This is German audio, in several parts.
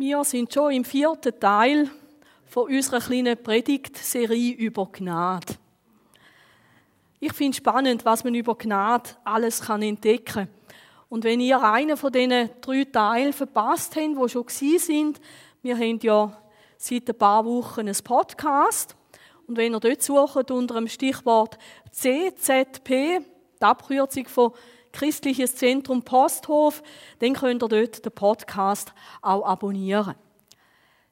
Wir sind schon im vierten Teil von unserer kleinen Predigtserie über Gnade. Ich finde spannend, was man über Gnade alles kann entdecken kann. Und wenn ihr einen von diesen drei Teilen verpasst habt, wo schon sind, wir haben ja seit ein paar Wochen einen Podcast. Und wenn ihr dort sucht unter dem Stichwort CZP, die Abkürzung von Christliches Zentrum Posthof, dann könnt ihr dort den Podcast auch abonnieren.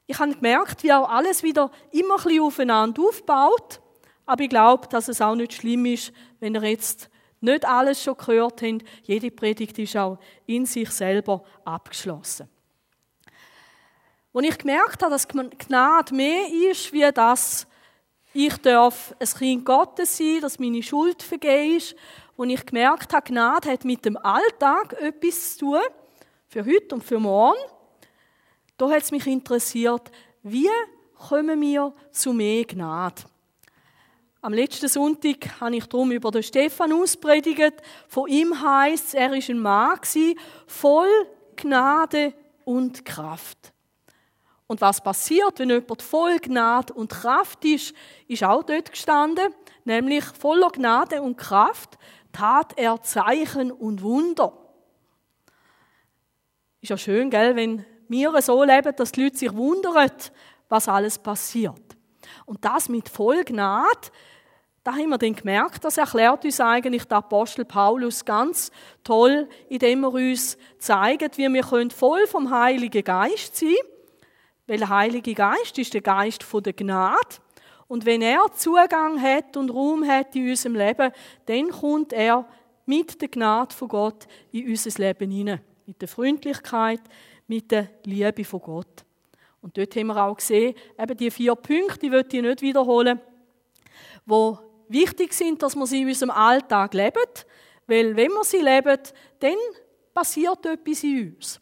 Ich habe gemerkt, wie auch alles wieder immer ein bisschen aufeinander aufbaut. Aber ich glaube, dass es auch nicht schlimm ist, wenn ihr jetzt nicht alles schon gehört habt. Jede Predigt ist auch in sich selber abgeschlossen. Als ich gemerkt habe, dass Gnade mehr ist, wie das, ich darf ein Kind Gottes sein, dass meine Schuld vergeben ist und ich gemerkt habe, Gnade hat mit dem Alltag etwas zu tun, für heute und für morgen. Da hat es mich interessiert, wie kommen wir zu mehr Gnade? Am letzten Sonntag habe ich darum über den Stephanus predigt. Von ihm heißt er ist ein Mann voll Gnade und Kraft. Und was passiert, wenn jemand voll Gnade und Kraft ist, ist auch dort gestanden, nämlich voller Gnade und Kraft tat er Zeichen und Wunder. Ist ja schön, gell, wenn wir so leben, dass die Leute sich wundern, was alles passiert. Und das mit voll Gnade, da haben wir dann gemerkt, das erklärt uns eigentlich der Apostel Paulus ganz toll, indem er uns zeigt, wie wir voll vom Heiligen Geist sein können. Weil der Heilige Geist ist der Geist der Gnade. Und wenn er Zugang hat und Raum hat in unserem Leben, dann kommt er mit der Gnade von Gott in unser Leben hinein. Mit der Freundlichkeit, mit der Liebe von Gott. Und dort haben wir auch gesehen, eben die vier Punkte, die möchte ich nicht wiederholen, wo wichtig sind, dass wir sie in unserem Alltag leben. Weil wenn wir sie leben, dann passiert etwas in uns.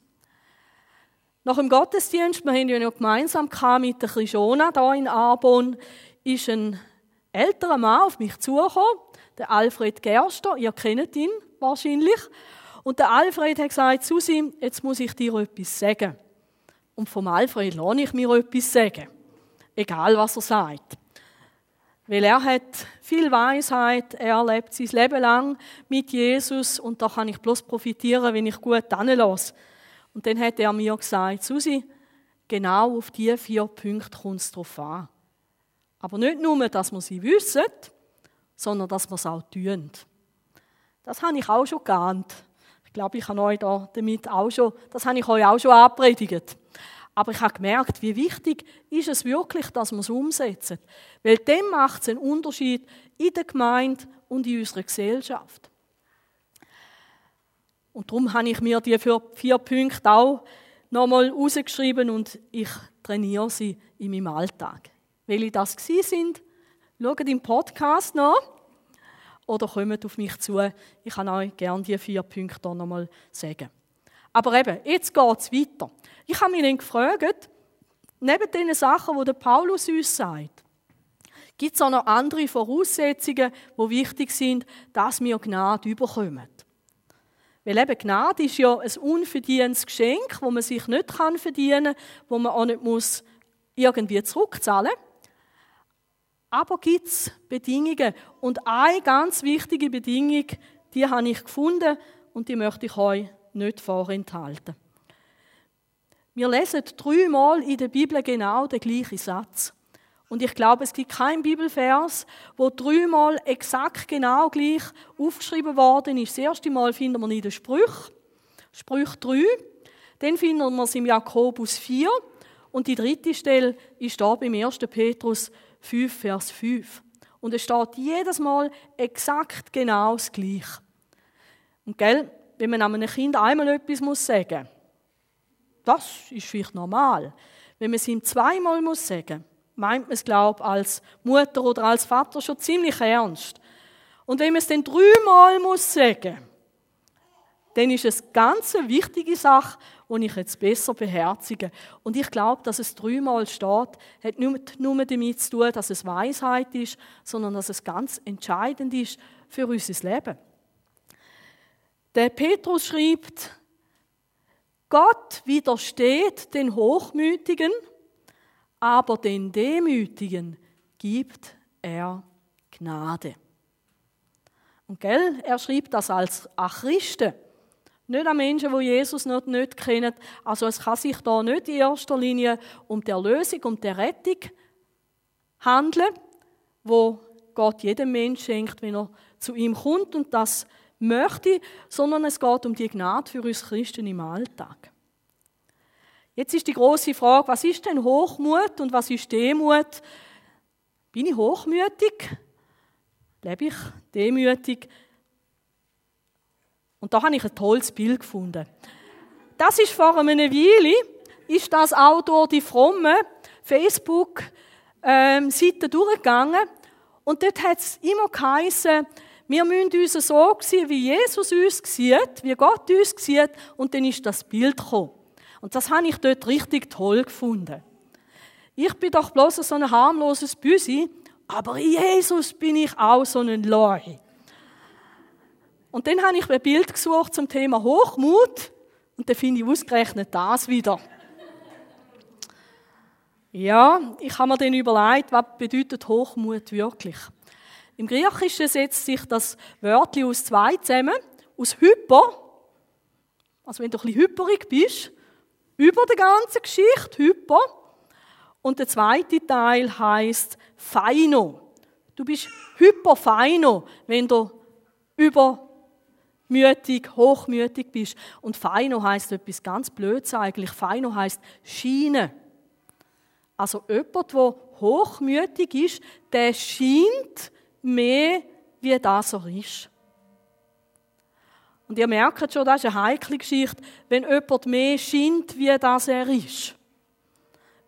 Nach dem Gottesdienst, wir haben ja noch gemeinsam mit der Krishona hier in Arbon, ist ein älterer Mann auf mich zugekommen, der Alfred Gerster. Ihr kennt ihn wahrscheinlich. Und der Alfred hat gesagt, Susi, jetzt muss ich dir etwas sagen. Und vom Alfred lasse ich mir etwas sagen. Egal, was er sagt. Weil er hat viel Weisheit, er lebt sein Leben lang mit Jesus und da kann ich bloß profitieren, wenn ich gut lasse. Und dann hat er mir gesagt, Susi, genau auf diese vier Punkte kommt es drauf an. Aber nicht nur, dass wir sie wissen, sondern dass wir es auch tun. Das habe ich auch schon geahnt. Ich glaube, ich habe euch da damit auch schon, das habe ich euch auch schon angepredigt. Aber ich habe gemerkt, wie wichtig ist es wirklich, dass wir es umsetzen. Weil dem macht es einen Unterschied in der Gemeinde und in unserer Gesellschaft. Und darum habe ich mir die vier Punkte auch nochmal rausgeschrieben und ich trainiere sie in meinem Alltag. Welche das sind, schaut im Podcast nach oder kommt auf mich zu. Ich kann euch gerne die vier Punkte nochmal sagen. Aber eben, jetzt geht es weiter. Ich habe mich dann gefragt, neben den Sachen, die der Paulus uns sagt, gibt es auch noch andere Voraussetzungen, die wichtig sind, dass wir Gnade überkommen. Weil eben Gnade ist ja ein unverdientes Geschenk, wo man sich nicht verdienen kann, wo man auch nicht irgendwie zurückzahlen muss. Aber gibt es Bedingungen. Und eine ganz wichtige Bedingung, die habe ich gefunden und die möchte ich euch nicht vorenthalten. Wir lesen dreimal in der Bibel genau den gleichen Satz. Und ich glaube, es gibt keinen Bibelvers, wo dreimal exakt genau gleich aufgeschrieben worden ist. Das erste Mal finden wir in den Sprüch, Sprüch 3. Dann finden wir es im Jakobus 4. Und die dritte Stelle ist da beim 1. Petrus 5, Vers 5. Und es steht jedes Mal exakt genau das Gleiche. Und gell, wenn man einem Kind einmal etwas muss sagen, das ist vielleicht normal. Wenn man es ihm zweimal muss sagen, meint man es, glaube als Mutter oder als Vater schon ziemlich ernst. Und wenn man es dann dreimal muss sagen, dann ist es ganz eine wichtige Sache, die ich jetzt besser beherzige. Und ich glaube, dass es dreimal steht, hat nicht nur damit zu tun, dass es Weisheit ist, sondern dass es ganz entscheidend ist für unser Leben. Der Petrus schreibt, Gott widersteht den Hochmütigen, aber den Demütigen gibt er Gnade. Und gell, er schreibt das als Achristen. Nicht an Menschen, die Jesus noch nicht kennen. Also es kann sich da nicht in erster Linie um die Erlösung, um die Rettung handeln, wo Gott jedem Menschen schenkt, wenn er zu ihm kommt und das möchte, sondern es geht um die Gnade für uns Christen im Alltag. Jetzt ist die große Frage, was ist denn Hochmut und was ist Demut? Bin ich hochmütig? Lebe ich demütig? Und da habe ich ein tolles Bild gefunden. Das ist vor einer Weile, ist das auch durch die fromme Facebook-Seite durchgegangen. Und dort hat es immer geheißen, wir müssen uns so sehen, wie Jesus uns sieht, wie Gott uns sieht, und dann ist das Bild gekommen. Und das habe ich dort richtig toll gefunden. Ich bin doch bloß so ein harmloses Büsi, aber in Jesus bin ich auch so ein Leu. Und dann habe ich ein Bild gesucht zum Thema Hochmut und dann finde ich ausgerechnet das wieder. Ja, ich habe mir dann überlegt, was bedeutet Hochmut wirklich? Im Griechischen setzt sich das Wörtli aus zwei zusammen, aus Hyper, also wenn du ein bisschen hyperig bist, über der ganzen Geschichte, Hyper, und der zweite Teil heißt Feino. Du bist hyperfeino, wenn du über mütig, hochmütig bist. Und Feino heißt etwas ganz Blödes eigentlich. Feino heißt Schiene. Also jemand, der hochmütig ist, der scheint mehr, wie das er ist. Und ihr merkt schon, das ist eine heikle Geschichte, wenn jemand mehr scheint, wie das er ist.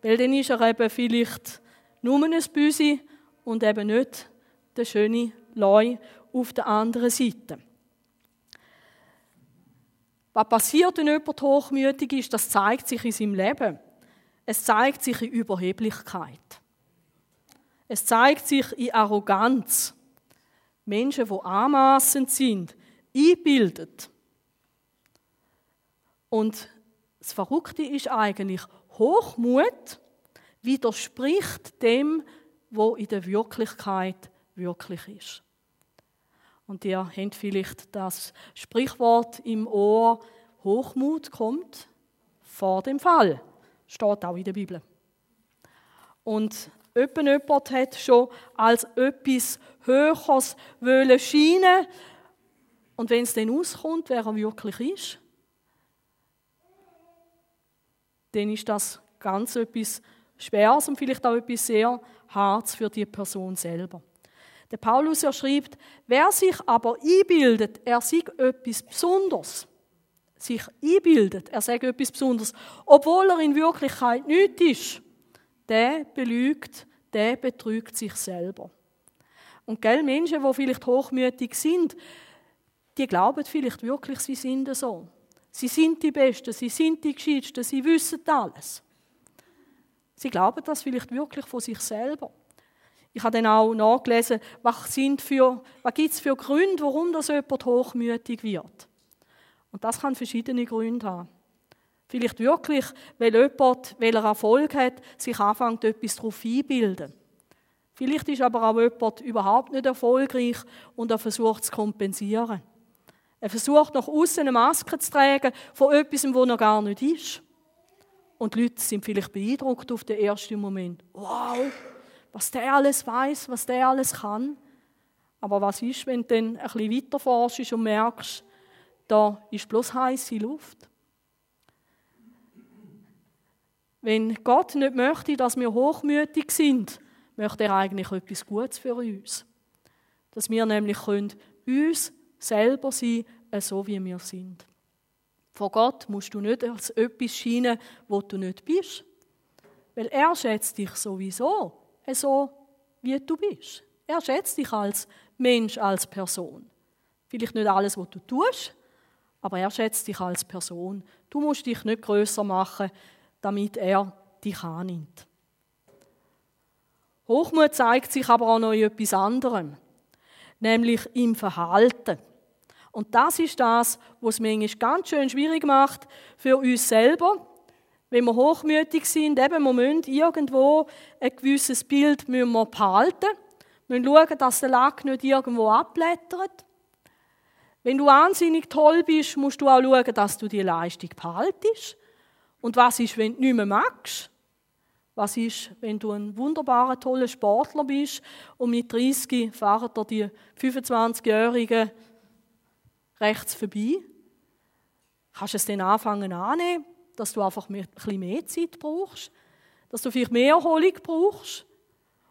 Weil dann ist er eben vielleicht nur ein Büsi und eben nicht der schöne Leu auf der anderen Seite. Was passiert, wenn jemand hochmütig ist, das zeigt sich in seinem Leben. Es zeigt sich in Überheblichkeit. Es zeigt sich in Arroganz. Menschen, die anmaßend sind, einbildet. Und das Verrückte ist eigentlich, Hochmut widerspricht dem, wo in der Wirklichkeit wirklich ist. Und ihr habt vielleicht das Sprichwort im Ohr, Hochmut kommt vor dem Fall. Steht auch in der Bibel. Und jemand hat schon als etwas Höheres wollen scheinen. Und wenn es dann auskommt, wer er wirklich ist, dann ist das ganz etwas Schweres und vielleicht auch etwas sehr Hartes für die Person selber. Der Paulus er schreibt, wer sich aber einbildet, er sei etwas Besonderes, sich einbildet, er sei etwas Besonderes, obwohl er in Wirklichkeit nichts ist, der belügt, der betrügt sich selber. Und gell, Menschen, die vielleicht hochmütig sind, die glauben vielleicht wirklich, sie sind so. Sie sind die Besten, sie sind die Gescheitsten, sie wissen alles. Sie glauben das vielleicht wirklich von sich selber. Ich habe dann auch nachgelesen, was, was gibt es für Gründe, warum das jemand hochmütig wird. Und das kann verschiedene Gründe haben. Vielleicht wirklich, weil jemand, weil er Erfolg hat, sich anfängt, etwas darauf einbilden. Vielleicht ist aber auch jemand überhaupt nicht erfolgreich und er versucht zu kompensieren. Er versucht nach außen eine Maske zu tragen von etwas, wo er gar nicht ist. Und die Leute sind vielleicht beeindruckt auf den ersten Moment. Wow, was der alles weiß, was der alles kann. Aber was ist, wenn du dann ein bisschen weiter forschst und merkst, da ist bloß heiße Luft? Wenn Gott nicht möchte, dass wir hochmütig sind, möchte er eigentlich etwas Gutes für uns. Dass wir nämlich können uns selber sein, so wie wir sind. Vor Gott musst du nicht als etwas scheinen, wo du nicht bist. Weil er schätzt dich sowieso so, wie du bist. Er schätzt dich als Mensch, als Person. Vielleicht nicht alles, was du tust, aber er schätzt dich als Person. Du musst dich nicht größer machen, damit er dich annimmt. Hochmut zeigt sich aber auch noch in etwas anderem, nämlich im Verhalten. Und das ist das, was es manchmal ganz schön schwierig macht für uns selber, wenn wir hochmütig sind, eben, wir müssen irgendwo ein gewisses Bild müssen wir behalten. Wir müssen schauen, dass der Lack nicht irgendwo abblättert. Wenn du wahnsinnig toll bist, musst du auch schauen, dass du die Leistung behaltest. Und was ist, wenn du nicht mehr magst? Was ist, wenn du ein wunderbarer, toller Sportler bist und mit 30 fahren dir die 25-Jährigen rechts vorbei? Kannst du es dann anfangen annehmen? Dass du einfach ein bisschen mehr Zeit brauchst, dass du vielleicht mehr Erholung brauchst?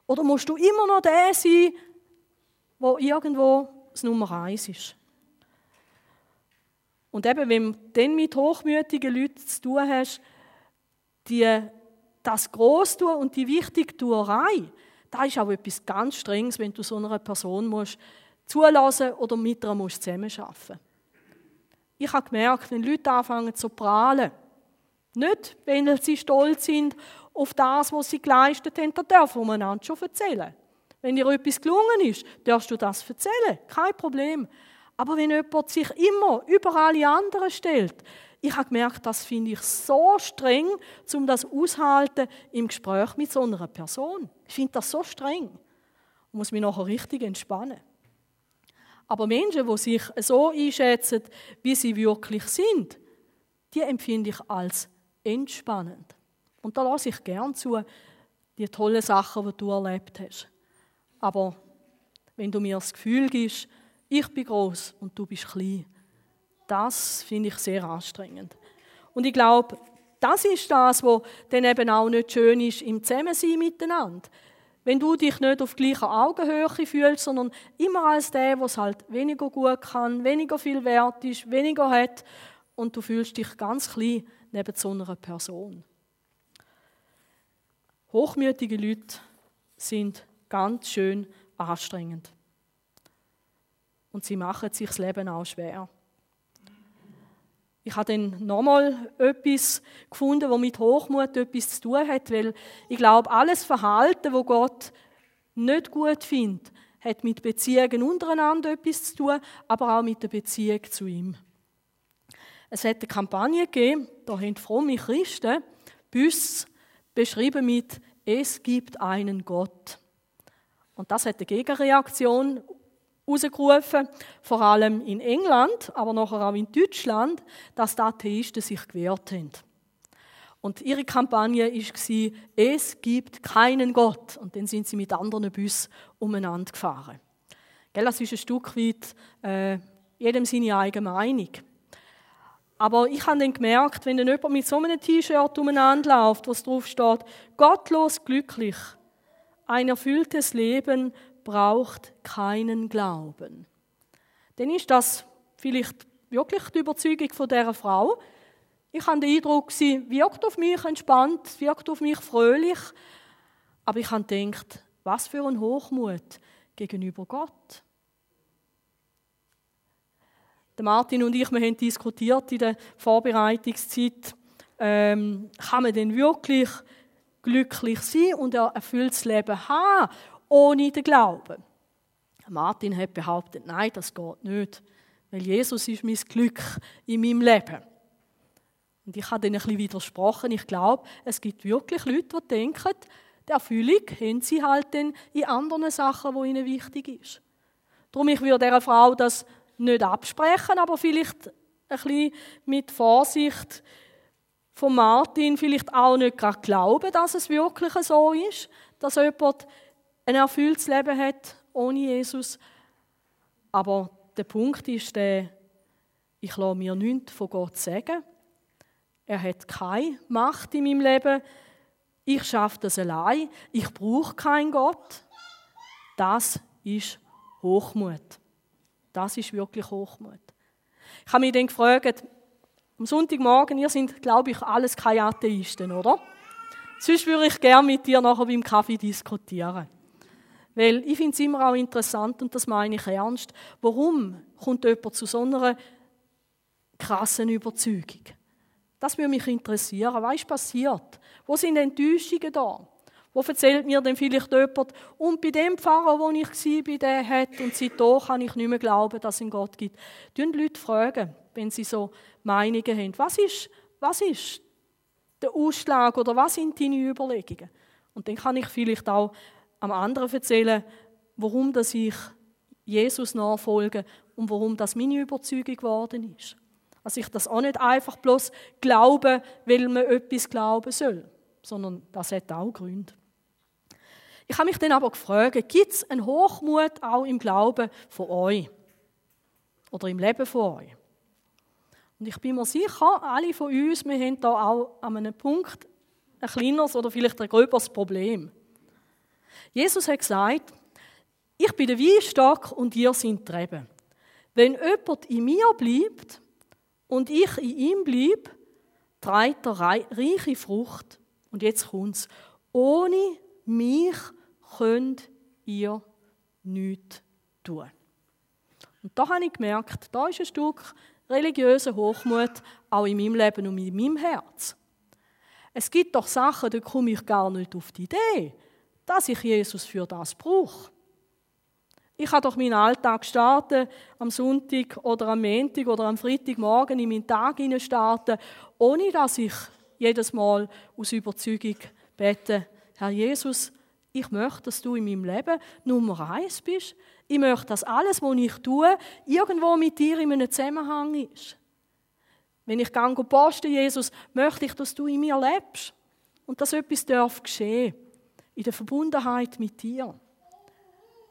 Oder musst du immer noch der sein, der irgendwo das Nummer eins ist? Und eben, wenn du dann mit hochmütigen Leuten zu tun hast, die das Grosstun und die Wichtigtuerei, da ist auch etwas ganz Strenges, wenn du so einer Person musst zulassen oder mit ihr musst zusammenarbeiten. Ich habe gemerkt, wenn Leute anfangen zu prahlen, nicht, wenn sie stolz sind auf das, was sie geleistet haben, dann dürfen wir einander schon erzählen. Wenn dir etwas gelungen ist, darfst du das erzählen. Kein Problem. Aber wenn jemand sich immer über alle anderen stellt, ich habe gemerkt, das finde ich so streng, um das aushalten im Gespräch mit so einer Person. Ich finde das so streng. Ich muss mich nachher richtig entspannen. Aber Menschen, die sich so einschätzen, wie sie wirklich sind, die empfinde ich als entspannend. Und da lasse ich gern zu, die tollen Sachen, die du erlebt hast. Aber wenn du mir das Gefühl gibst, ich bin groß und du bist klein, das finde ich sehr anstrengend. Und ich glaube, das ist das, was dann eben auch nicht schön ist im Zusammensein miteinander. Wenn du dich nicht auf gleicher Augenhöhe fühlst, sondern immer als der, der es halt weniger gut kann, weniger viel wert ist, weniger hat und du fühlst dich ganz klein, neben so einer Person. Hochmütige Leute sind ganz schön anstrengend. Und sie machen sich das Leben auch schwer. Ich habe dann nochmal etwas gefunden, was mit Hochmut etwas zu tun hat, weil ich glaube, alles Verhalten, wo Gott nicht gut findet, hat mit Beziehungen untereinander etwas zu tun, aber auch mit der Beziehung zu ihm. Es hat eine Kampagne gegeben, da haben fromme Christen Büsse beschrieben mit Es gibt einen Gott. Und das hat eine Gegenreaktion ausgerufen, vor allem in England, aber nachher auch in Deutschland, dass die Atheisten sich gewehrt haben. Und ihre Kampagne war, es gibt keinen Gott. Und dann sind sie mit anderen Bussen umeinander gefahren. Das ist ein Stück weit äh, jedem seine eigene Meinung. Aber ich habe dann gemerkt, wenn dann jemand mit so einem T-Shirt umeinander läuft, wo es drauf steht, gottlos glücklich, ein erfülltes Leben braucht keinen Glauben. Dann ist das vielleicht wirklich die Überzeugung von dieser Frau. Ich habe den Eindruck, sie wirkt auf mich entspannt, wirkt auf mich fröhlich. Aber ich habe gedacht, was für ein Hochmut gegenüber Gott. Martin und ich, wir haben diskutiert in der Vorbereitungszeit, ähm, kann man denn wirklich glücklich sein und ein erfülltes Leben haben, ohne den Glauben? Martin hat behauptet, nein, das geht nicht, weil Jesus ist mein Glück in meinem Leben. Und ich habe dann ein bisschen widersprochen. Ich glaube, es gibt wirklich Leute, die denken, die Erfüllung haben sie halt dann in anderen Sachen, die ihnen wichtig ist. Darum ich würde dieser Frau das nicht absprechen, aber vielleicht ein bisschen mit Vorsicht von Martin vielleicht auch nicht gerade glauben, dass es wirklich so ist, dass jemand ein erfülltes Leben hat ohne Jesus. Aber der Punkt ist der, ich lasse mir nichts von Gott sagen. Er hat keine Macht in meinem Leben. Ich schaffe das allein. Ich brauche keinen Gott. Das ist Hochmut. Das ist wirklich Hochmut. Ich habe mich dann gefragt, am Sonntagmorgen, ihr seid, glaube ich, alles keine Atheisten, oder? Sonst würde ich gerne mit dir nachher beim Kaffee diskutieren. Weil ich finde es immer auch interessant, und das meine ich ernst, warum kommt jemand zu so einer krassen Überzeugung? Das würde mich interessieren. Was ist passiert? Wo sind Enttäuschungen da? Wo erzählt mir dann vielleicht jemand, und bei dem Pfarrer, wo ich war, der hat, und seitdem kann ich nicht mehr glauben, dass es einen Gott gibt. Tun Leute fragen, wenn sie so Meinungen haben. Was ist, was ist der Ausschlag oder was sind deine Überlegungen? Und dann kann ich vielleicht auch am anderen erzählen, warum dass ich Jesus nachfolge und warum das meine Überzeugung geworden ist. Also ich das auch nicht einfach bloß glaube, weil man etwas glauben soll, sondern das hat auch Gründe. Ich habe mich dann aber gefragt, gibt es einen Hochmut auch im Glauben von euch? Oder im Leben von euch? Und ich bin mir sicher, alle von uns, wir haben da auch an einem Punkt ein kleineres oder vielleicht ein gröberes Problem. Jesus hat gesagt, ich bin der Weinstock und ihr seid die Reben. Wenn jemand in mir bleibt und ich in ihm bleibe, trägt er reiche Frucht. Und jetzt kommt es. Ohne mich könnt ihr nichts tun. Und da habe ich gemerkt, da ist ein Stück religiöser Hochmut auch in meinem Leben und in meinem Herz. Es gibt doch Sachen, da komme ich gar nicht auf die Idee, dass ich Jesus für das brauche. Ich habe doch meinen Alltag starten am Sonntag oder am Montag oder am Freitagmorgen in meinen Tag starten, ohne dass ich jedes Mal aus Überzeugung bete, Herr Jesus, ich möchte, dass du in meinem Leben Nummer eins bist. Ich möchte, dass alles, was ich tue, irgendwo mit dir in einem Zusammenhang ist. Wenn ich gehe posten, Jesus, möchte ich, dass du in mir lebst und dass etwas darf geschehen in der Verbundenheit mit dir.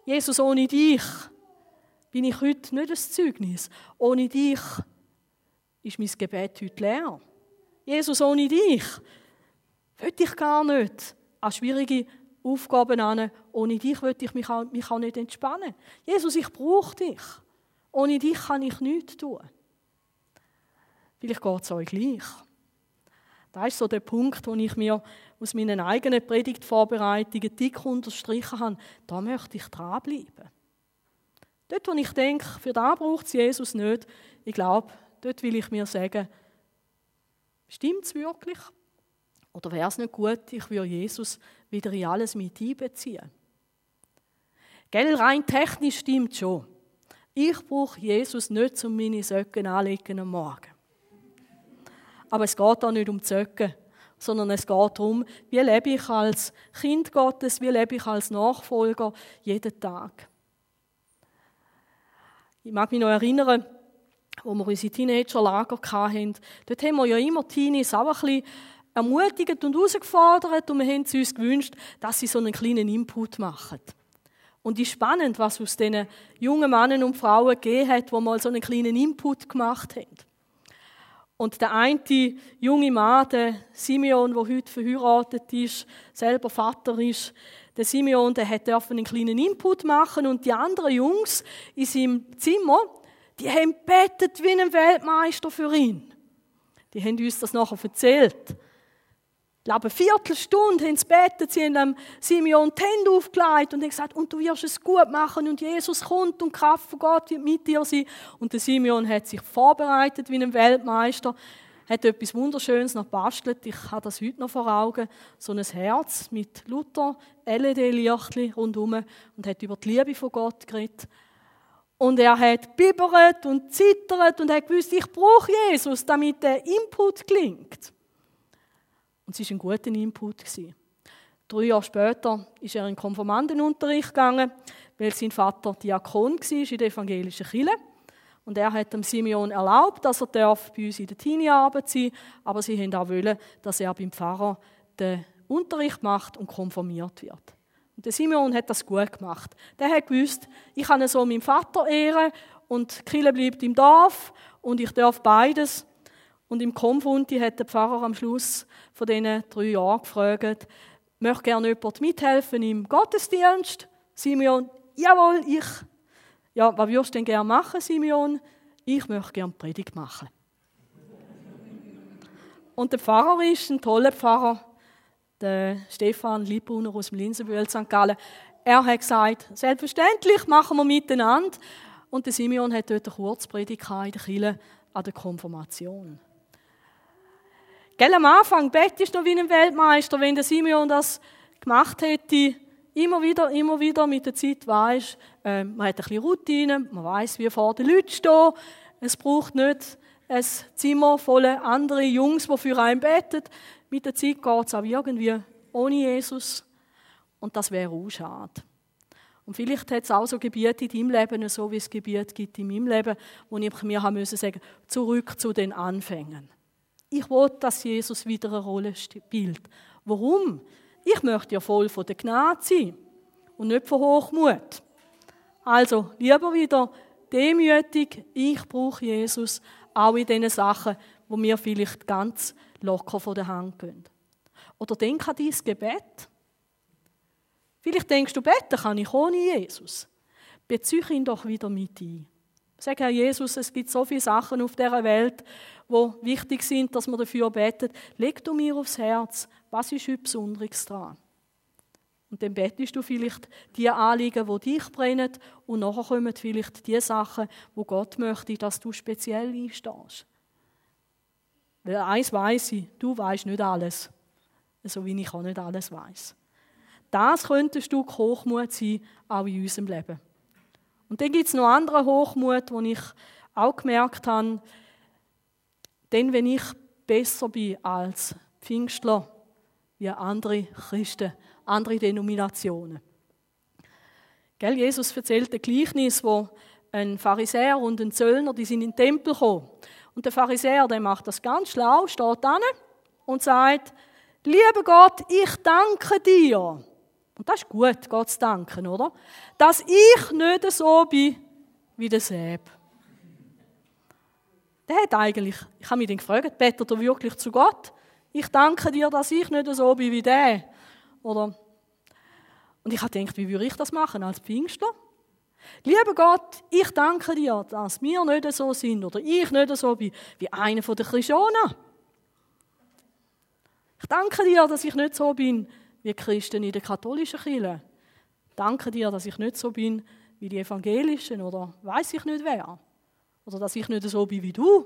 Jesus, ohne dich bin ich heute nicht ein Zeugnis. Ohne dich ist mein Gebet heute leer. Jesus, ohne dich will ich gar nicht an schwierige Aufgaben an. Ohne dich will ich mich mich auch nicht entspannen. Jesus, ich brauche dich. Ohne dich kann ich nichts tun. Vielleicht geht es euch gleich. Das ist so der Punkt, wo ich mir aus meinen eigenen Predigtvorbereitungen dick unterstrichen habe. Da möchte ich dranbleiben. Dort, wo ich denke, für da braucht es Jesus nicht, ich glaube, dort will ich mir sagen, stimmt es wirklich? Oder wäre es nicht gut, ich würde Jesus wieder in alles mit einbeziehen? Gell, rein technisch stimmt schon. Ich brauche Jesus nicht, um meine Söcken anlegen am Morgen. Aber es geht auch nicht um Zöcken, sondern es geht darum, wie lebe ich als Kind Gottes, wie lebe ich als Nachfolger jeden Tag. Ich mag mich noch erinnern, wo wir unsere Teenager-Lager hatten, dort haben wir ja immer Teenies auch ein bisschen ermutigt und herausgefordert und wir haben uns gewünscht, dass sie so einen kleinen Input machen. Und es ist spannend, was aus diesen jungen Männern und Frauen gegeben hat, die mal so einen kleinen Input gemacht haben. Und der eine junge Mann, der Simeon, der heute verheiratet ist, selber Vater ist, der Simeon, der hat einen kleinen Input machen und die anderen Jungs in seinem Zimmer, die haben bettet wie ein Weltmeister für ihn. Die haben uns das nachher erzählt glaube, eine Viertelstunde sie betet, sie haben dem Simeon die Hände aufgelegt und haben gesagt, und du wirst es gut machen und Jesus kommt und Kraft von Gott wird mit dir sein. Und der Simeon hat sich vorbereitet wie ein Weltmeister, hat etwas Wunderschönes noch bastelt. Ich habe das heute noch vor Augen. So ein Herz mit Luther LED-Lichtchen rundherum und hat über die Liebe von Gott geredet. Und er hat bibbert und zittert und hat gewusst, ich brauche Jesus, damit der Input klingt. Und es war ein guter Input. Drei Jahre später ist er in den Konformantenunterricht gegangen, weil sein Vater Diakon war in der evangelischen Kirche. Und er hat dem Simeon erlaubt, dass er bei uns in der Teenie-Arbeit sein darf, aber sie haben auch wollen, dass er beim Pfarrer den Unterricht macht und konformiert wird. Und der Simeon hat das gut gemacht. Der hat gewusst, ich kann so meinen Vater ehren und die Kirche bleibt im Dorf und ich darf beides. Und im Konfunti hat der Pfarrer am Schluss von diesen drei Jahren gefragt, möchte gerne jemand mithelfen im Gottesdienst? Simeon, jawohl, ich. Ja, was würdest du denn gerne machen, Simeon? Ich möchte gerne Predigt machen. Und der Pfarrer ist ein toller Pfarrer, der Stefan Liebbrunner aus dem Linsenbühl St. Gallen. Er hat gesagt, selbstverständlich machen wir miteinander. Und der Simeon hat dort eine Kurzpredigt in der Kirche an der Konfirmation. Gell, am Anfang bettest du wie ein Weltmeister, wenn der Simeon das gemacht hätte, immer wieder, immer wieder mit der Zeit weisst, äh, man hat ein bisschen Routine, man weiß, wie vor den Leuten stehen. Es braucht nicht ein Zimmer voller andere Jungs, die für einen beten. Mit der Zeit geht es auch irgendwie ohne Jesus. Und das wäre auch schade. Und vielleicht hat es auch so Gebiete in deinem Leben, so wie es Gebiete gibt in meinem Leben, wo ich mir haben müssen sagen, zurück zu den Anfängen. Ich will, dass Jesus wieder eine Rolle spielt. Warum? Ich möchte ja voll von der Gnade sein und nicht von Hochmut. Also, lieber wieder demütig, ich brauche Jesus, auch in den Sachen, wo mir vielleicht ganz locker von der Hand gehen. Oder denk an dein Gebet. Vielleicht denkst du, beten kann ich ohne Jesus. Bezüge ihn doch wieder mit ein. Sag, Herr Jesus, es gibt so viele Sachen auf dieser Welt, wo wichtig sind, dass man dafür betet. Leg du mir aufs Herz, was ist heute Besonderes dran? Und dann betest du vielleicht die Anliegen, die dich brennen, und nachher kommen vielleicht die Sachen, wo Gott möchte, dass du speziell einstehst. Weil eins weiß ich, du weißt nicht alles, so wie ich auch nicht alles weiß. Das könnte ein Stück Hochmut sein, auch in unserem Leben. Und dann gibt es noch andere Hochmut, wo ich auch gemerkt habe, denn wenn ich besser bin als Pfingstler, wie andere Christen, andere Denominationen. Gell, Jesus erzählt ein Gleichnis, wo ein Pharisäer und ein Zöllner, die sind in den Tempel gekommen. Und der Pharisäer, der macht das ganz schlau, steht da und sagt, lieber Gott, ich danke dir. Und das ist gut, Gott zu danken, oder? Dass ich nicht so bin wie der Säb. Der hat eigentlich, ich habe mich dann gefragt, betet er wirklich zu Gott? Ich danke dir, dass ich nicht so bin wie der. Oder? Und ich habe gedacht, wie würde ich das machen als Pfingstler? Lieber Gott, ich danke dir, dass wir nicht so sind oder ich nicht so bin wie einer der Christianen. Ich danke dir, dass ich nicht so bin wie Christen in der katholischen Kirche. Danke dir, dass ich nicht so bin wie die Evangelischen oder weiß ich nicht wer. Oder dass ich nicht so bin wie du.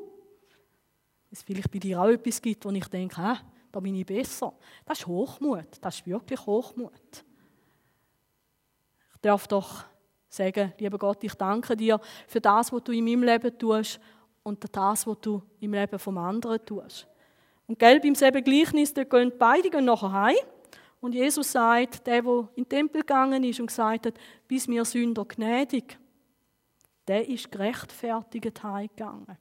Es vielleicht bei dir auch etwas gibt, wo ich denke, hä, da bin ich besser. Das ist Hochmut. Das ist wirklich Hochmut. Ich darf doch sagen, lieber Gott, ich danke dir für das, was du in meinem Leben tust und das, was du im Leben vom anderen tust. Und gelb im selben Gleichnis, da gehen beide nachher heim. Und Jesus sagt, der, der in den Tempel gegangen ist und gesagt hat, bis mir Sünder gnädig, der ist gerechtfertigt heimgegangen.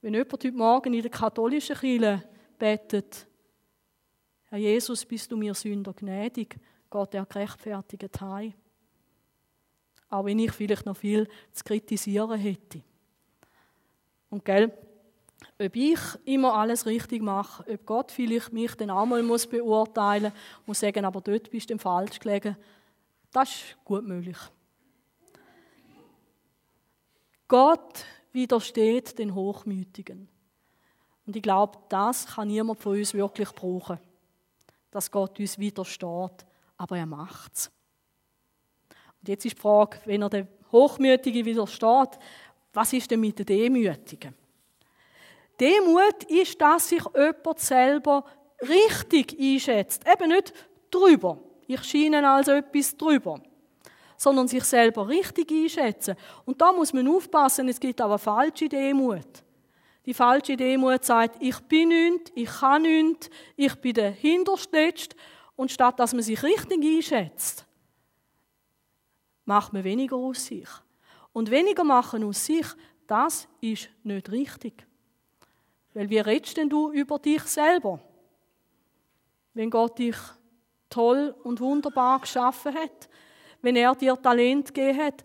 Wenn jemand heute Morgen in der katholischen Kirche betet, Herr Jesus, bist du mir Sünder gnädig, geht er gerechtfertigt heim. Auch wenn ich vielleicht noch viel zu kritisieren hätte. Und gell, ob ich immer alles richtig mache, ob Gott vielleicht mich dann auch mal muss beurteilen muss, sagen, aber dort bist du falsch gelegen, das ist gut möglich. Gott widersteht den Hochmütigen. Und ich glaube, das kann niemand von uns wirklich brauchen, dass Gott uns widersteht, aber er macht es. Und jetzt ist die Frage, wenn er den Hochmütigen widersteht, was ist denn mit den Demütigen? Demut ist, dass sich jemand selber richtig einschätzt. Eben nicht drüber. Ich scheine also etwas drüber. Sondern sich selber richtig einschätzen. Und da muss man aufpassen, es gibt aber falsche Demut. Die falsche Demut sagt, ich bin nichts, ich kann nichts, ich bin der Hinterstletzte. Und statt dass man sich richtig einschätzt, macht man weniger aus sich. Und weniger machen aus sich, das ist nicht richtig. Weil wie redest denn du über dich selber? Wenn Gott dich toll und wunderbar geschaffen hat, wenn er dir Talent gegeben hat,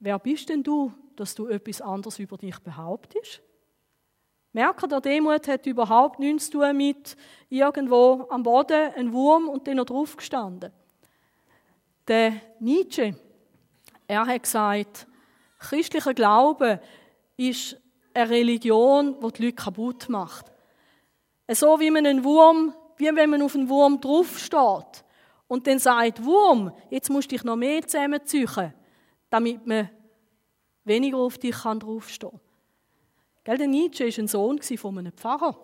wer bist denn du, dass du etwas anderes über dich behauptest? Merke, der Demut hat überhaupt nichts zu tun mit irgendwo am Boden ein Wurm und dann noch drauf gestanden. Der Nietzsche, er hat gesagt, christlicher Glaube ist eine Religion, die die Leute kaputt macht. So wie man einen Wurm, wie wenn man auf einen Wurm draufsteht und dann sagt, Wurm, jetzt musst du dich noch mehr zusammenziehen, damit man weniger auf dich draufstehen kann. Der Nietzsche war ein Sohn von einem Pfarrer.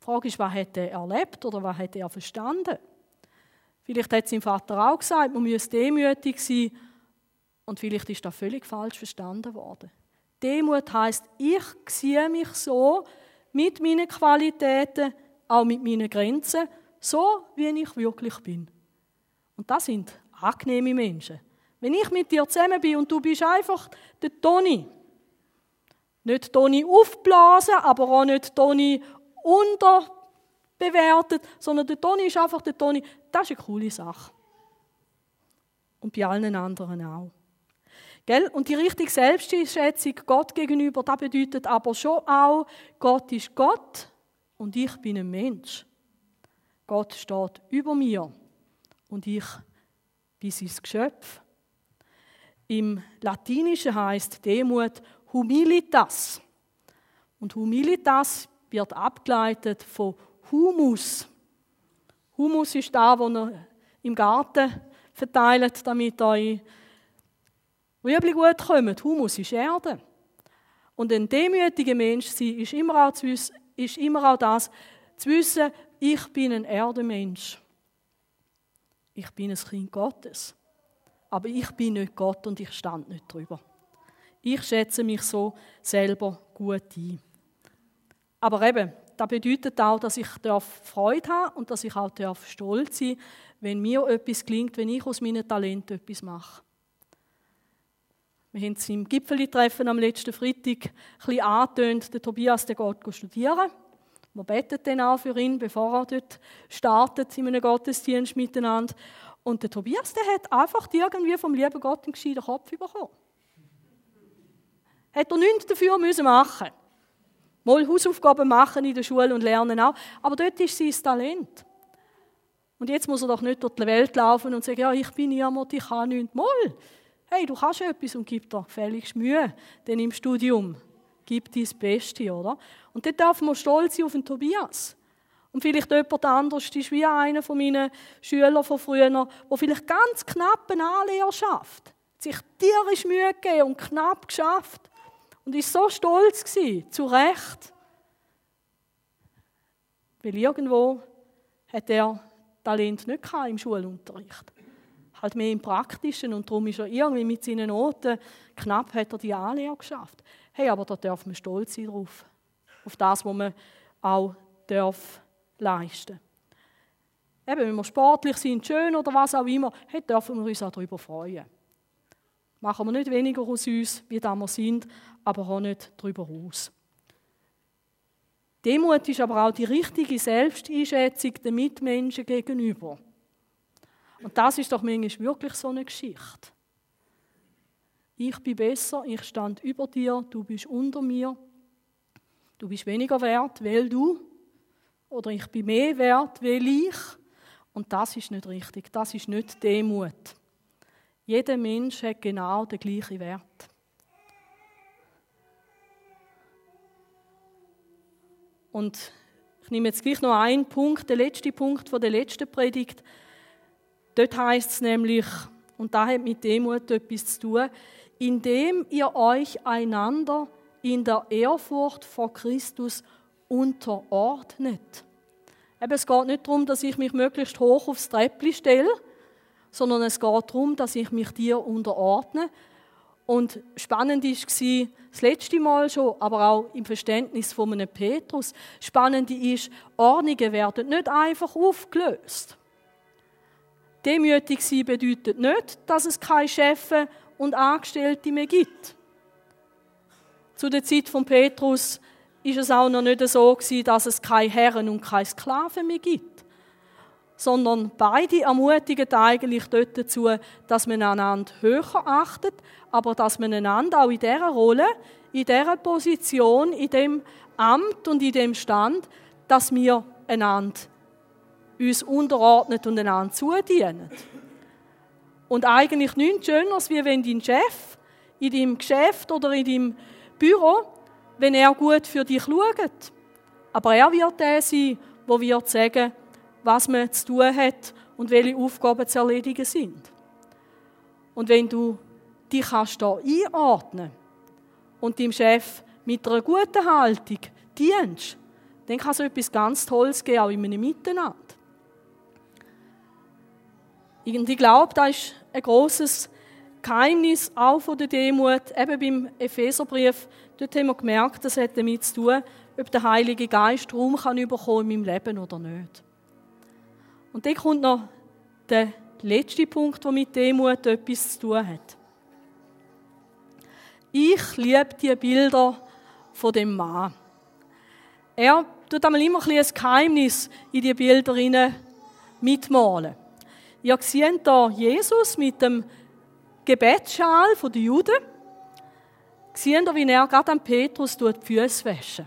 Die Frage ist, was hat er erlebt oder was hat er verstanden? Vielleicht hat sein Vater auch gesagt, man müsse demütig sein. Und vielleicht ist das völlig falsch verstanden worden. Demut heißt, ich sehe mich so mit meinen Qualitäten, auch mit meinen Grenzen, so wie ich wirklich bin. Und das sind angenehme Menschen. Wenn ich mit dir zusammen bin und du bist einfach der Toni, nicht Toni aufblasen, aber auch nicht Toni unterbewertet, sondern der Toni ist einfach der Toni, das ist eine coole Sache. Und bei allen anderen auch. Gell? Und die richtige Selbstschätzung Gott gegenüber, das bedeutet aber schon auch, Gott ist Gott und ich bin ein Mensch. Gott steht über mir und ich bin sein Geschöpf. Im Latinischen heißt Demut Humilitas. Und Humilitas wird abgeleitet von Humus. Humus ist da, wo er im Garten verteilt, damit euch Rüebli gut kommen. Humus ist Erde. Und ein demütiger Mensch sein, ist immer auch, zu wissen, ist immer auch das, zu wissen, ich bin ein Erdemensch. Ich bin ein Kind Gottes. Aber ich bin nicht Gott und ich stand nicht drüber. Ich schätze mich so selber gut ein. Aber eben, das bedeutet auch, dass ich Freude haben und dass ich auch stolz sein darf, wenn mir etwas gelingt, wenn ich aus meinen Talenten etwas mache. Wir haben es im Gipfeli-Treffen am letzten Freitag ein angetönt, der Tobias der geht studieren. Wir beten dann auch für ihn, bevor er dort startet in einem Gottesdienst miteinander. Und der Tobias, der hat einfach irgendwie vom lieben Gott einen gescheiten Kopf bekommen. Hat er nichts dafür müssen machen Mal Hausaufgaben machen in der Schule und lernen auch. Aber dort ist sein Talent. Und jetzt muss er doch nicht durch die Welt laufen und sagen, ja, ich bin niemand, ich kann nichts. Mal, hey, du kannst etwas und gib dir gefälligst Mühe, denn im Studium gib dein Beste, oder? Und dort darf man stolz sein auf den Tobias. Und vielleicht jemand anderes ist wie einer von meinen Schülern von früher, der vielleicht ganz knapp eine Anlehrer schafft. Sich tierisch Mühe gegeben und knapp geschafft. Und ist so stolz gewesen, zu Recht. Weil irgendwo hat er Talent nicht im Schulunterricht halt mehr im Praktischen und darum ist er irgendwie mit seinen Noten, knapp hat er die Anlehre geschafft. Hey, aber da darf man stolz sein drauf. Auf das, was man auch darf leisten Eben, wenn wir sportlich sind, schön oder was auch immer, hey, dürfen wir uns auch darüber freuen. Machen wir nicht weniger aus uns, wie da wir sind, aber auch nicht darüber aus. Demut ist aber auch die richtige Selbsteinschätzung den Mitmenschen gegenüber. Und das ist doch manchmal wirklich so eine Geschichte. Ich bin besser, ich stand über dir, du bist unter mir. Du bist weniger wert, weil du. Oder ich bin mehr wert, weil ich. Und das ist nicht richtig, das ist nicht Demut. Jeder Mensch hat genau den gleichen Wert. Und ich nehme jetzt gleich noch einen Punkt, den letzten Punkt von der letzten Predigt. Dort heißt es nämlich, und da hat mit Demut etwas zu tun, indem ihr euch einander in der Ehrfurcht vor Christus unterordnet. Eben, es geht nicht darum, dass ich mich möglichst hoch aufs Treppli stelle, sondern es geht darum, dass ich mich dir unterordne. Und spannend war das letzte Mal schon, aber auch im Verständnis von einem Petrus, spannend ist, Ordnungen werden nicht einfach aufgelöst. Demütig sein bedeutet nicht, dass es keine Chefs und Angestellte mehr gibt. Zu der Zeit von Petrus ist es auch noch nicht so gewesen, dass es keine Herren und keine Sklaven mehr gibt. Sondern beide ermutigen eigentlich dort dazu, dass man einander höher achtet, aber dass man einander auch in dieser Rolle, in dieser Position, in dem Amt und in dem Stand, dass wir einander uns unterordnet und einander zudienen. Und eigentlich nichts Schöneres, wie wenn dein Chef in deinem Geschäft oder in deinem Büro, wenn er gut für dich schaut. Aber er wird der sein, der wird sagen, was man zu tun hat und welche Aufgaben zu erledigen sind. Und wenn du dich kannst da einordnen und deinem Chef mit einer guten Haltung dienst, dann kann es etwas ganz Tolles geben, auch in einem Miteinander. Und ich glaube, das ist ein großes Geheimnis auch von der Demut. Eben beim Epheserbrief, dort haben wir gemerkt, das hat damit zu tun, ob der Heilige Geist Raum kann überkommen in meinem Leben oder nicht. Und dann kommt noch der letzte Punkt, der mit Demut etwas zu tun hat. Ich liebe die Bilder von dem Mann. Er tut einmal immer ein, ein Geheimnis in die Bilder mitmalen. Ihr seht hier Jesus mit dem Gebetsschal der Juden. Seht ihr, wie er gerade an Petrus die Füße wäscht.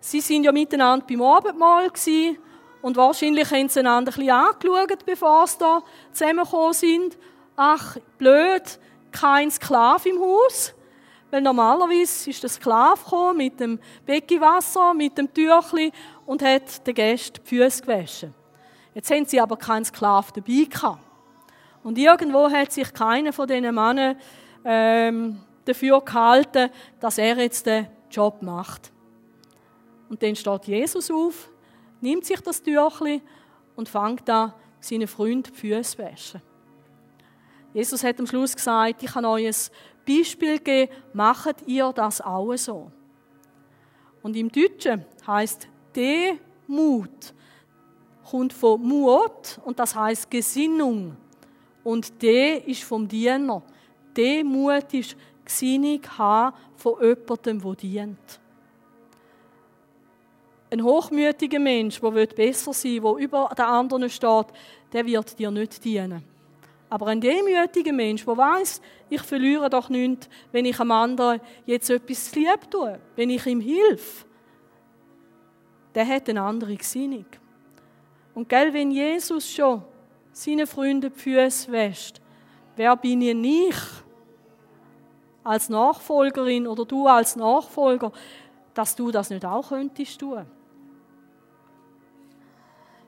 Sie sind ja miteinander beim Abendmahl und wahrscheinlich haben sie einander ein bisschen angeschaut, bevor sie da zusammengekommen sind. Ach, blöd, kein Sklave im Haus. Weil normalerweise ist der Sklave mit dem Becken Wasser, mit dem Tüchli und hat den Gästen die Füße gewaschen. Jetzt haben sie aber keinen Sklave dabei gehabt. Und irgendwo hat sich keiner von diesen Männern ähm, dafür gehalten, dass er jetzt den Job macht. Und dann steht Jesus auf, nimmt sich das Tüchli und fängt an, seinen Freund die Füße zu waschen. Jesus hat am Schluss gesagt, ich kann euch ein Beispiel geben, macht ihr das auch so. Und im Deutschen heißt Demut kommt von Mut und das heißt Gesinnung. Und De ist vom Diener. Demut ist Gesinnung haben von jemandem, der dient. Ein hochmütiger Mensch, der besser sein will, der über den anderen steht, der wird dir nicht dienen. Aber ein demütiger Mensch, der weiß, ich verliere doch nichts, wenn ich einem anderen jetzt etwas lieb tue, wenn ich ihm hilf, der hat eine andere Gesinnung. Und gell, wenn Jesus schon seinen Freunden die Füße wäscht, wer bin ich als Nachfolgerin oder du als Nachfolger, dass du das nicht auch könntest tun?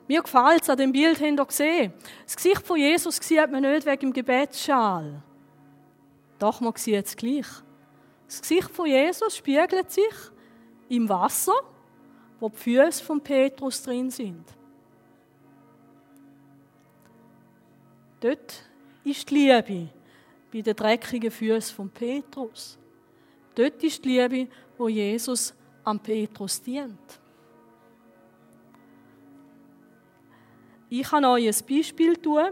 Mir gefällt es an dem Bild, habt ihr gesehen. Das Gesicht von Jesus sieht man nicht wegen dem Gebetsschal. Doch, man sieht es gleich. Das Gesicht von Jesus spiegelt sich im Wasser, wo die Füße von Petrus drin sind. Dort ist die Liebe bei den dreckigen Füßen von Petrus. Dort ist die Liebe, wo Jesus am Petrus dient. Ich kann euch ein Beispiel tun,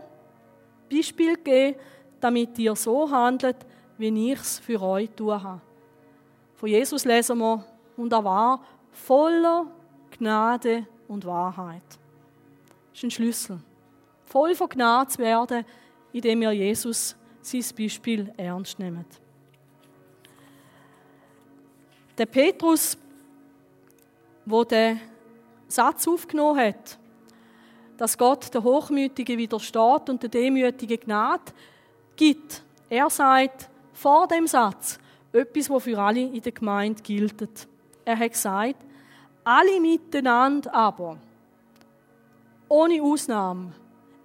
Beispiel geben, damit ihr so handelt, wie ich es für euch tun habe. Von Jesus lesen wir, und er war voller Gnade und Wahrheit. Das ist ein Schlüssel. Voll von Gnade zu werden, indem wir Jesus sein Beispiel ernst nehmen. Der Petrus, wo der Satz aufgenommen hat, dass Gott der Hochmütigen widersteht und der Demütigen Gnade gibt. Er sagt vor dem Satz etwas, was für alle in der Gemeinde gilt. Er hat gesagt, alle miteinander aber, ohne Ausnahme,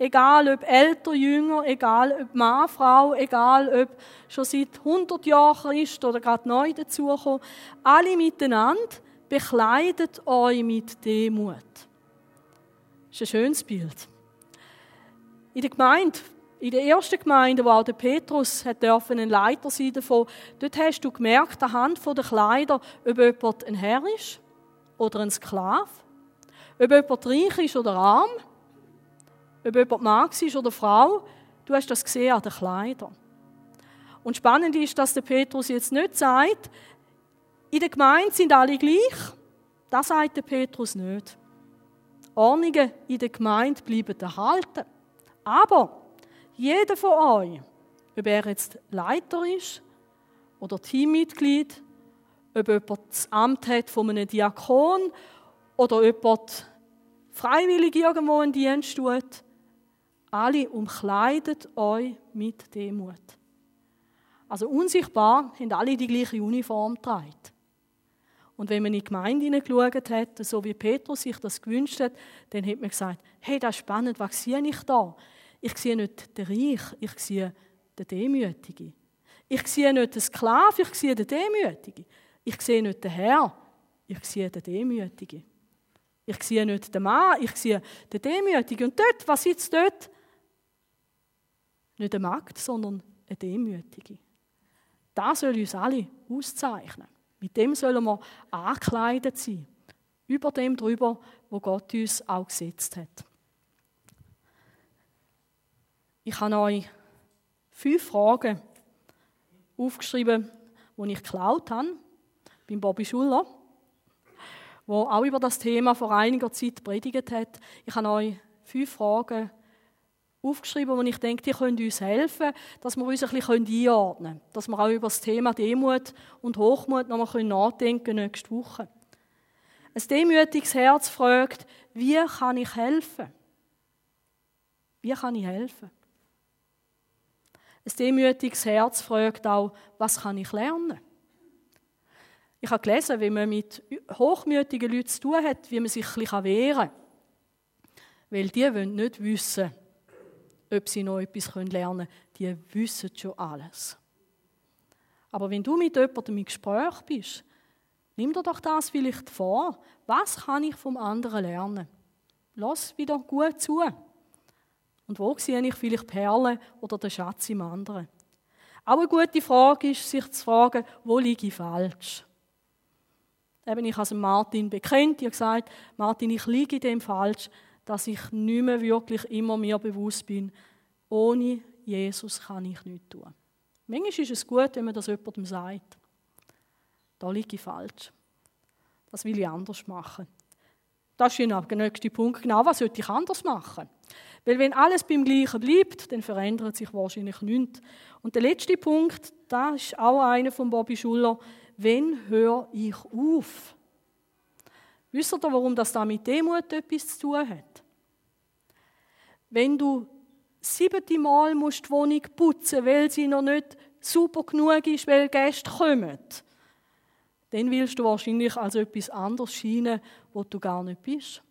egal ob älter, jünger, egal ob Mann, Frau, egal ob schon seit 100 Jahren Christ oder gerade neu dazugekommen, alle miteinander bekleidet euch mit Demut. Das ist ein schönes Bild. In der Gemeinde, in der ersten Gemeinde, wo auch der Petrus ein Leiter sein davon, dort hast du gemerkt, anhand der Kleider, ob jemand ein Herr ist oder ein Sklave, ob jemand reich ist oder arm, ob jemand Mann ist oder Frau. Du hast das gesehen an den Kleidern. Und spannend ist, dass der Petrus jetzt nicht sagt, in der Gemeinde sind alle gleich. Das sagt der Petrus nicht. Ordnungen in der Gemeinde bleiben erhalten. Aber jeder von euch, ob er jetzt Leiter ist oder Teammitglied, ob jemand das Amt hat von einem Diakon oder jemand freiwillig irgendwo einen Dienst tut, alle umkleidet euch mit Demut. Also unsichtbar haben alle die gleiche Uniform getragen. Und wenn man in die Gemeinde hineingeschaut hat, so wie Petrus sich das gewünscht hat, dann hat man gesagt, hey, das ist spannend, was sehe ich da? Ich sehe nicht den Reich, ich sehe den Demütigen. Ich sehe nicht den Sklaven, ich sehe den Demütigen. Ich sehe nicht den Herr, ich sehe den Demütigen. Ich sehe nicht den Mann, ich sehe den Demütigen. Und dort, was sitzt dort? Nicht eine Magd, sondern eine Demütige. Das soll uns alle auszeichnen. Mit dem sollen wir angekleidet sein. Über dem drüber, wo Gott uns auch gesetzt hat. Ich habe euch fünf Fragen aufgeschrieben, die ich geklaut habe, beim Bobby Schuller, wo auch über das Thema vor einiger Zeit predigt hat. Ich habe euch fünf Fragen aufgeschrieben, wo ich denke, die können uns helfen, dass wir uns ein bisschen einordnen können. Dass wir auch über das Thema Demut und Hochmut noch mal nachdenken nächste Woche. Ein demütiges Herz fragt, wie kann ich helfen? Wie kann ich helfen? Ein demütiges Herz fragt auch, was kann ich lernen? Ich habe gelesen, wie man mit hochmütigen Leuten zu tun hat, wie man sich ein bisschen wehren kann. Weil die wollen nicht wissen, ob sie noch etwas lernen können. Die wissen schon alles. Aber wenn du mit jemandem im Gespräch bist, nimm dir doch das vielleicht vor. Was kann ich vom anderen lernen? Lass wieder gut zu. Und wo sehe ich vielleicht Perlen oder den Schatz im anderen? Auch eine gute Frage ist, sich zu fragen, wo liege ich falsch? Eben, ich habe Martin bekennt, ich gesagt, Martin, ich liege dem falsch, dass ich nicht mehr wirklich immer mir bewusst bin, ohne Jesus kann ich nichts tun. Manchmal ist es gut, wenn man das jemandem sagt. Da liege ich falsch. Das will ich anders machen. Das ist der nächste Punkt. Genau, was sollte ich anders machen? Weil wenn alles beim Gleichen bleibt, dann verändert sich wahrscheinlich nichts. Und der letzte Punkt, da ist auch einer von Bobby Schuller. Wenn höre ich auf? Wisst ihr, warum das da mit Demut etwas zu tun hat? Wenn du siebte Mal musst die Wohnung putzen, weil sie noch nicht super genug ist, weil Gäste kommen, dann willst du wahrscheinlich als etwas anderes scheinen, wo du gar nicht bist.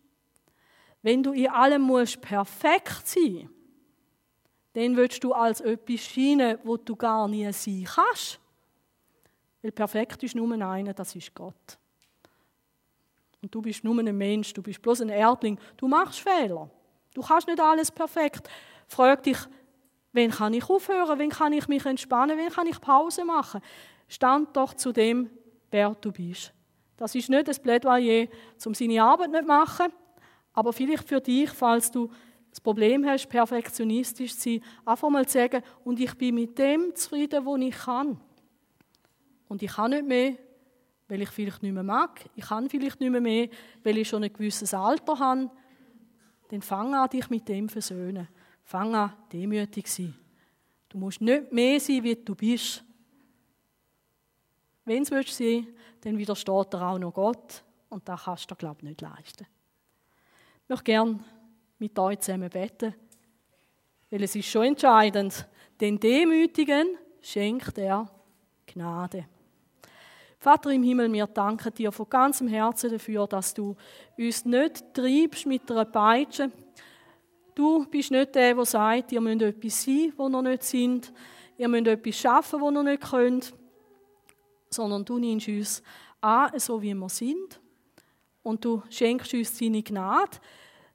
Wenn du in allem musst perfekt sein, dann willst du als etwas scheinen, wo du gar nie sein kannst. Weil perfekt ist nur einer, das ist Gott. Und du bist nur ein Mensch, du bist bloß ein Erdling. Du machst Fehler. Du kannst nicht alles perfekt. Frag dich, wann kann ich aufhören? Wann kann ich mich entspannen? Wann kann ich Pause machen? Stand doch zu dem, wer du bist. Das ist nicht ein Plädoyer, um seine Arbeit nicht zu machen, aber vielleicht für dich, falls du das Problem hast, perfektionistisch zu sein, einfach mal zu sagen, und ich bin mit dem zufrieden, was ich kann. Und ich kann nicht mehr, weil ich vielleicht nicht mehr mag. Ich kann vielleicht nicht mehr, weil ich schon ein gewisses Alter habe. Dann fang an, dich mit dem zu versöhnen. Fang an, demütig zu sein. Du musst nicht mehr sein, wie du bist. Wenn es sein dann widersteht dir auch noch Gott. Und das kannst du, glaube ich, nicht leisten. Ich möchte gerne mit euch zusammen beten, weil es ist schon entscheidend. Den Demütigen schenkt er Gnade. Vater im Himmel, wir danken dir von ganzem Herzen dafür, dass du uns nicht treibst mit einer Peitsche. Du bist nicht der, der sagt, ihr müsst etwas sein, wo noch nicht sind. Ihr müsst etwas schaffen, wo noch nicht könnt. Sondern du nimmst uns an, so wie wir sind. Und du schenkst uns deine Gnade,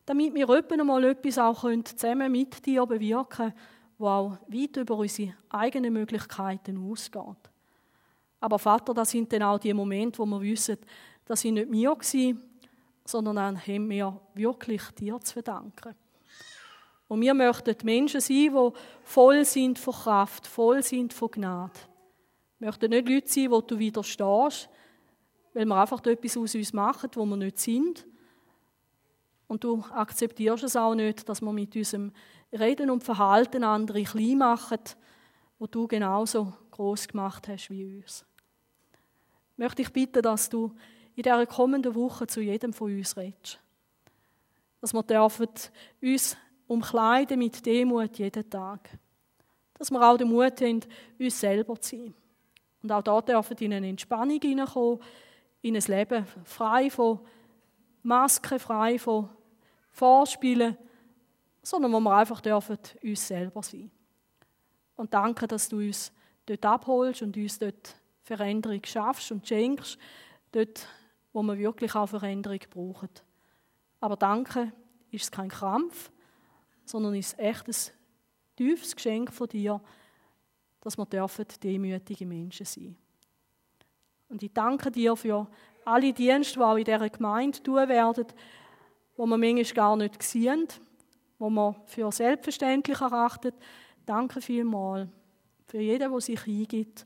damit wir etwa mal etwas auch zusammen mit dir bewirken können, das auch weit über unsere eigenen Möglichkeiten ausgeht. Aber Vater, das sind dann auch die Momente, wo wir wissen, dass sie nicht mir waren, sondern dann haben wir wirklich dir zu verdanken. Und wir möchten Menschen sein, die voll sind von Kraft, voll sind von Gnade. Wir möchten nicht Leute sein, wo du widerstehst, weil wir einfach etwas aus uns machen, wo wir nicht sind. Und du akzeptierst es auch nicht, dass wir mit unserem Reden und Verhalten andere klein machen, wo du genauso groß gemacht hast wie uns. Ich möchte ich bitten, dass du in dieser kommenden Woche zu jedem von uns redest. Dass wir dürfen uns umkleiden mit Demut jeden Tag. Dass wir auch den Mut haben, uns selber zu sein. Und auch da dürfen in eine Entspannung hineinkommen, in ein Leben frei von Masken, frei von Vorspielen, sondern wo wir einfach dürfen uns selber sein. Und danke, dass du uns dort abholst und uns dort Veränderung schaffst und schenkst, dort, wo wir wirklich auch Veränderung brauchen. Aber danke ist kein Krampf, sondern ist echt ein tiefes Geschenk von dir, dass wir dürfen demütige Menschen sein. Und ich danke dir für alle Dienste, die auch in dieser Gemeinde tun werden, wo wir manchmal gar nicht sehen, wo wir für selbstverständlich erachten. Danke vielmals für jeden, der sich hingibt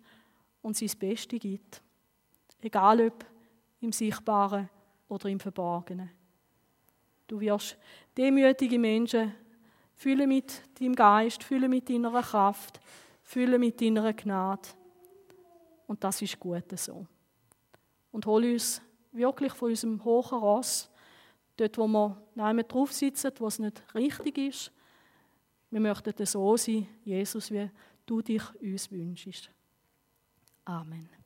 und sein Bestes gibt. Egal ob im Sichtbaren oder im Verborgenen. Du wirst demütige Menschen füllen mit deinem Geist, füllen mit deiner Kraft, füllen mit deiner Gnade. Und das ist gut so. Und hol uns wirklich von unserem hohen Ross, dort, wo wir nicht drauf sitzen, wo es nicht richtig ist. Wir möchten so sein, Jesus, wie du dich uns wünschst. Amen.